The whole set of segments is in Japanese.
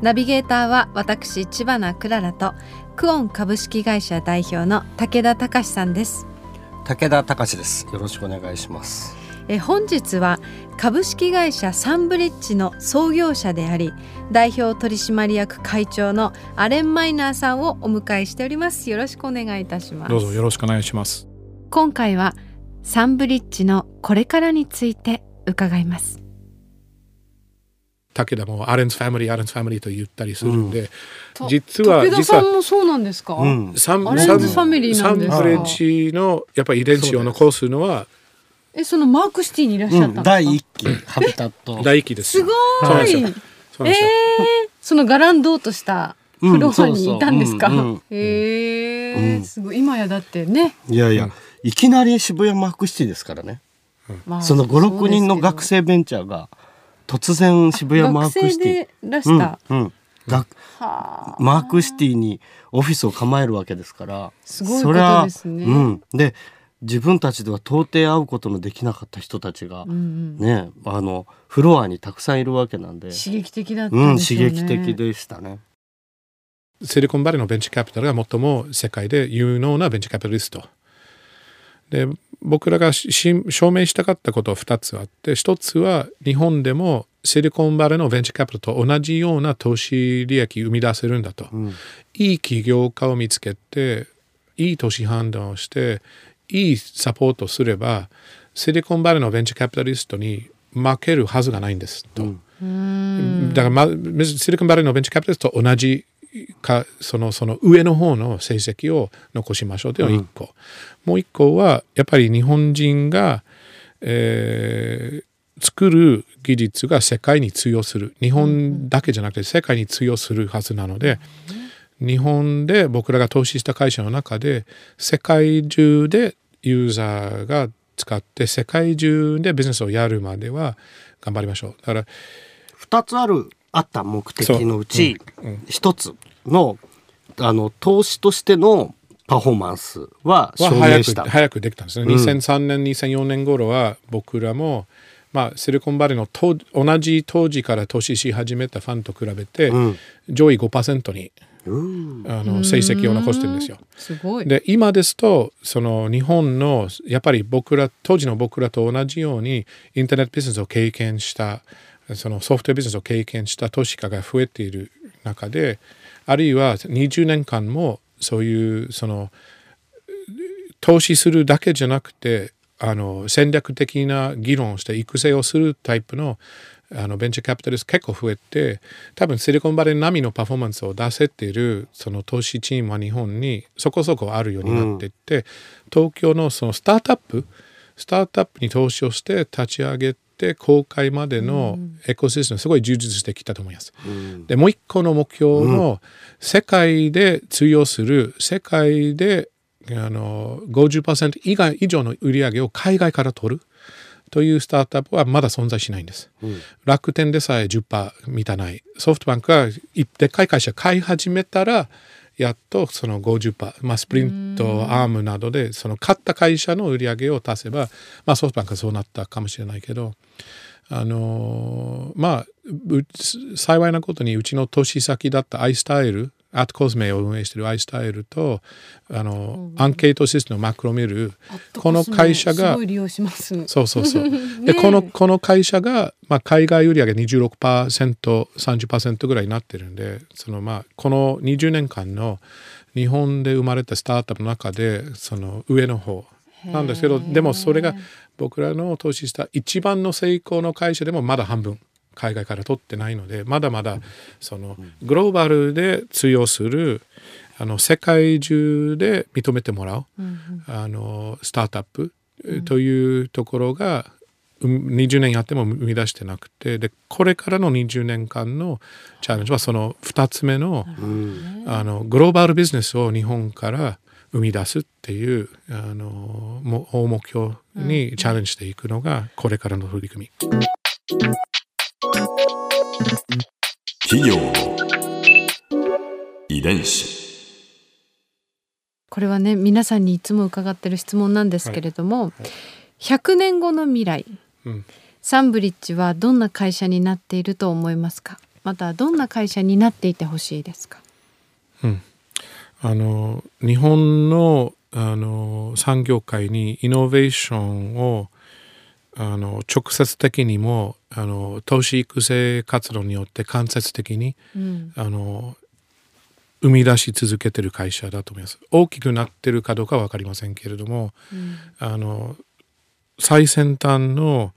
ナビゲーターは私千葉なクララとクオン株式会社代表の武田隆さんです。武田隆です。よろしくお願いします。え本日は株式会社サンブリッジの創業者であり代表取締役会長のアレン・マイナーさんをお迎えしております。よろしくお願いいたします。どうぞよろしくお願いします。今回はサンブリッジのこれからについて伺います武田もアレンズファミリーアレンズファミリーと言ったりするんで、と実は武田さんもそうなんですか、うん。サンアレンズファミリーなんですか？サンブレッジのやっぱり遺伝子を残すのはえそのマークシティにいらっしゃったんですか、第一期ハビタット。大気ですすごいそえー、そのガランドとしたフロアにいたんですか、え、うん。すごい。今やだってね、いやいや、いきなり渋谷マークシティですからね。まあその56人の学生ベンチャーが突然渋谷マークシティ。うんうん。がはあ。マークシティにオフィスを構えるわけですから。すごいそれはことですね。うん、で自分たちでは到底会うことのできなかった人たちが、うんうん。ねあのフロアにたくさんいるわけなんで、刺激的だったうんん、ですよね、刺激的でしたね。シリコンバレーのベンチャーキャピタルが最も世界で有能なベンチャーキャピタリストで僕らがし証明したかったことは2つあって1つは日本でもシリコンバレーのベンチャーキャピタルと同じような投資利益生み出せるんだと、うん。いい起業家を見つけていい投資判断をしていいサポートをすればシリコンバレーのベンチャーキャピタリストに負けるはずがないんですと。うん。だから、ま、シリコンバレーのベンチャーキャピタリストと同じかそのその上の方の成績を残しましょうというのが1個、もう1個はやっぱり日本人が、えー作る技術が世界に通用する。日本だけじゃなくて世界に通用するはずなので、日本で僕らが投資した会社の中で世界中でユーザーが使って世界中でビジネスをやるまでは頑張りましょう。だから2つあるあった目的のうちそう。うん。うん。1つのあの投資としてのパフォーマンスは証は早く明した。早くできたんですね、うん。2003年2004年頃は僕らも、まあ、シリコンバレーの当同じ当時から投資し始めたファンと比べて、うん。上位5%にうん。あの成績を残してるんですよ。すごい。で今ですとその日本のやっぱり僕ら当時の僕らと同じようにインターネットビジネスを経験したそのソフトウェアビジネスを経験した投資家が増えている中であるいは20年間もそういうその投資するだけじゃなくてあの戦略的な議論をして育成をするタイプのあのベンチャーキャピタリスト結構増えて多分シリコンバレー並みのパフォーマンスを出せているその投資チームは日本にそこそこあるようになっていって、東京のそのスタートアップスタートアップに投資をして立ち上げて公開までのエコシステムすごい充実してきたと思います。うん。でもう一個の目標の世界で通用する世界であの50%以外以上の売り上げを海外から取る。というスタートアップはまだ存在しないんです。楽天でさえ10%満たない。ソフトバンクがいでっかい会社買い始めたらやっとその50%、まあ、スプリントアームなどでその買った会社の売り上げを足せば、まあ、ソフトバンクはそうなったかもしれないけどあのまあう幸いなことにうちの投資先だったアイスタイルアートコスメを運営しているアイスタイルとあの、アンケートシステムのマクロミルこの会社がそうそうそう。でこのこの会社が、まあ、海外売上 26%30% ぐらいになってるんでその、まあ、この20年間の日本で生まれたスタートアップの中でその上の方なんですけどでもそれが僕らの投資した一番の成功の会社でもまだ半分海外から取ってないのでまだまだそのグローバルで通用するあの世界中で認めてもらう、あのスタートアップというところがうん20年やっても生み出してなくてでこれからの20年間のチャレンジはその2つ目の,、あのグローバルビジネスを日本から生み出すっていうあのも大目標にチャレンジしていくのがこれからの取り組み。企業の遺伝子。これはね皆さんにいつも伺ってる質問なんですけれども、100年後の未来、うん。サンブリッジはどんな会社になっていると思いますか？またどんな会社になっていてほしいですか？あの日本のあの産業界にイノベーションをあの直接的にもあの投資育成活動によって間接的に、うんあの生み出し続けてる会社だと思います。大きくなってるかどうかは分かりませんけれども、あの最先端の、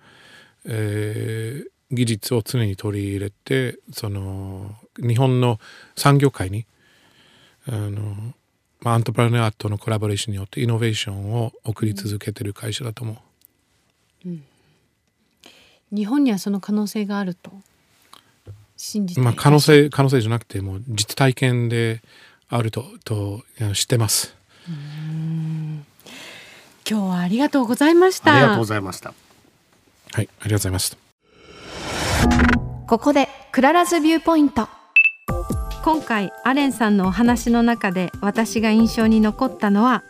えー技術を常に取り入れてその日本の産業界にあの、まあ、アントプレナーとのコラボレーションによってイノベーションを送り続けてる会社だと思う。日本にはその可能性があると信じていまあ、可能性可能性じゃなくてもう実体験であるとと知ってます。今日はありがとうございました。ありがとうございました。はい、ありがとうございます。ここで Clara's Viewpoint。今回アレンさんのお話の中で私が印象に残ったのは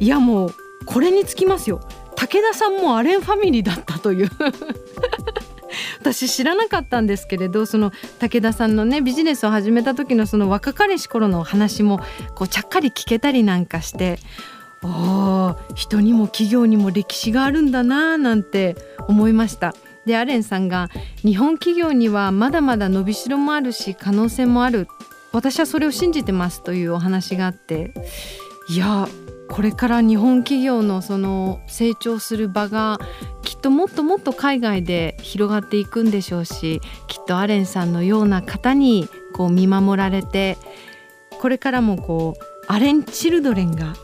いやもうこれにつきますよ。武田さんも Allen Family だったという私知らなかったんですけれどその武田さんのねビジネスを始めた時のその若かりし頃のお話もこうちゃっかり聞けたりなんかしてああ人にも企業にも歴史があるんだなあなんて思いました。でアレンさんが日本企業にはまだまだ伸びしろもあるし可能性もある私はそれを信じてますというお話があっていやこれから日本企業のその成長する場がっともっともっと海外で広がっていくんでしょうしきっとアレンさんのような方にこう見守られてこれからもこうアレン・チルドレンが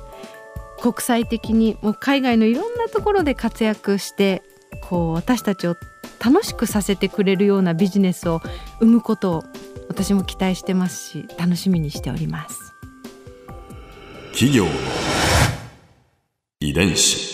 国際的にもう海外のいろんなところで活躍してこう私たちを楽しくさせてくれるようなビジネスを生むことを私も期待してますし楽しみにしております。企業遺伝子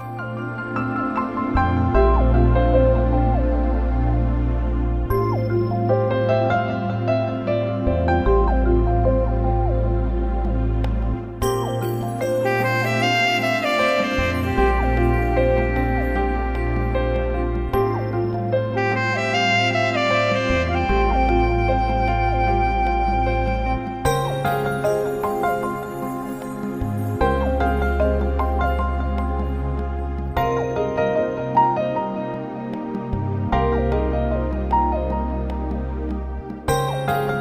Bye.